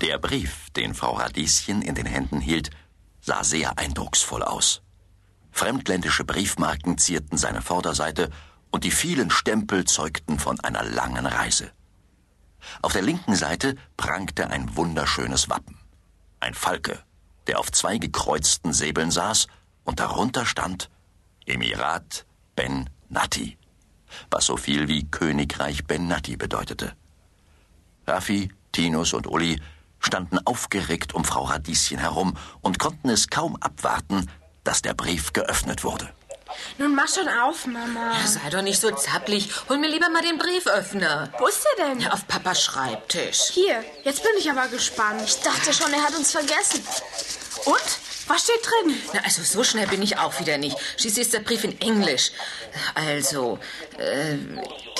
Der Brief, den Frau Radieschen in den Händen hielt, sah sehr eindrucksvoll aus. Fremdländische Briefmarken zierten seine Vorderseite und die vielen Stempel zeugten von einer langen Reise. Auf der linken Seite prangte ein wunderschönes Wappen. Ein Falke, der auf zwei gekreuzten Säbeln saß, und darunter stand Emirat Ben Nati, was so viel wie Königreich Ben Nati bedeutete. Raffi, Tinus und Uli standen aufgeregt um Frau Radieschen herum und konnten es kaum abwarten, dass der Brief geöffnet wurde. Nun mach schon auf, Mama. Ja, sei doch nicht so zapplig. Hol mir lieber mal den Brieföffner. Wo ist der denn? Ja, auf Papas Schreibtisch. Hier, jetzt bin ich aber gespannt. Ich dachte schon, er hat uns vergessen. Und? Was steht drin? Na, also so schnell bin ich auch wieder nicht. Schließlich ist der Brief in Englisch. Also, äh,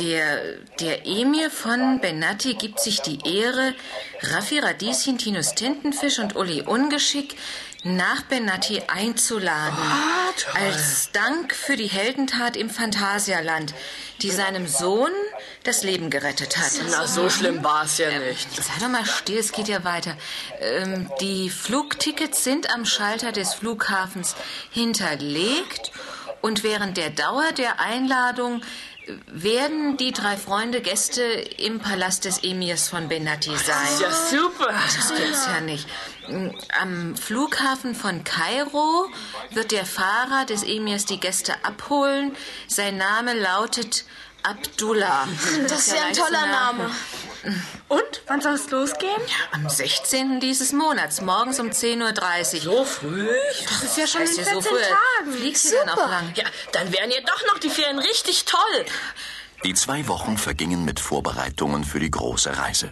der, der Emir von Benatti gibt sich die Ehre, Raffi Radieschen, Tinus Tintenfisch und Uli Ungeschick nach Benatti einzuladen. Oh, als Dank für die Heldentat im Phantasialand, die seinem Sohn das Leben gerettet hat. Na, so schlimm war es ja nicht. Sei doch mal still, es geht ja weiter. Ähm, die Flugtickets sind am Schalter des Flughafens hinterlegt und während der Dauer der Einladung werden die drei Freunde Gäste im Palast des Emirs von Benatti sein. Ja, super. Das gibt's ja nicht. Am Flughafen von Kairo wird der Fahrer des Emirs die Gäste abholen. Sein Name lautet Abdullah. Das ist ja ein toller Name. Und? Wann soll es losgehen? Am 16. dieses Monats, morgens um 10.30 Uhr. So früh? Das ist ja schon in Weißt du, 14 so früh Tagen. Fliegst du dann auch lang? Ja, dann wären ja doch noch die Ferien richtig toll. Die zwei Wochen vergingen mit Vorbereitungen für die große Reise.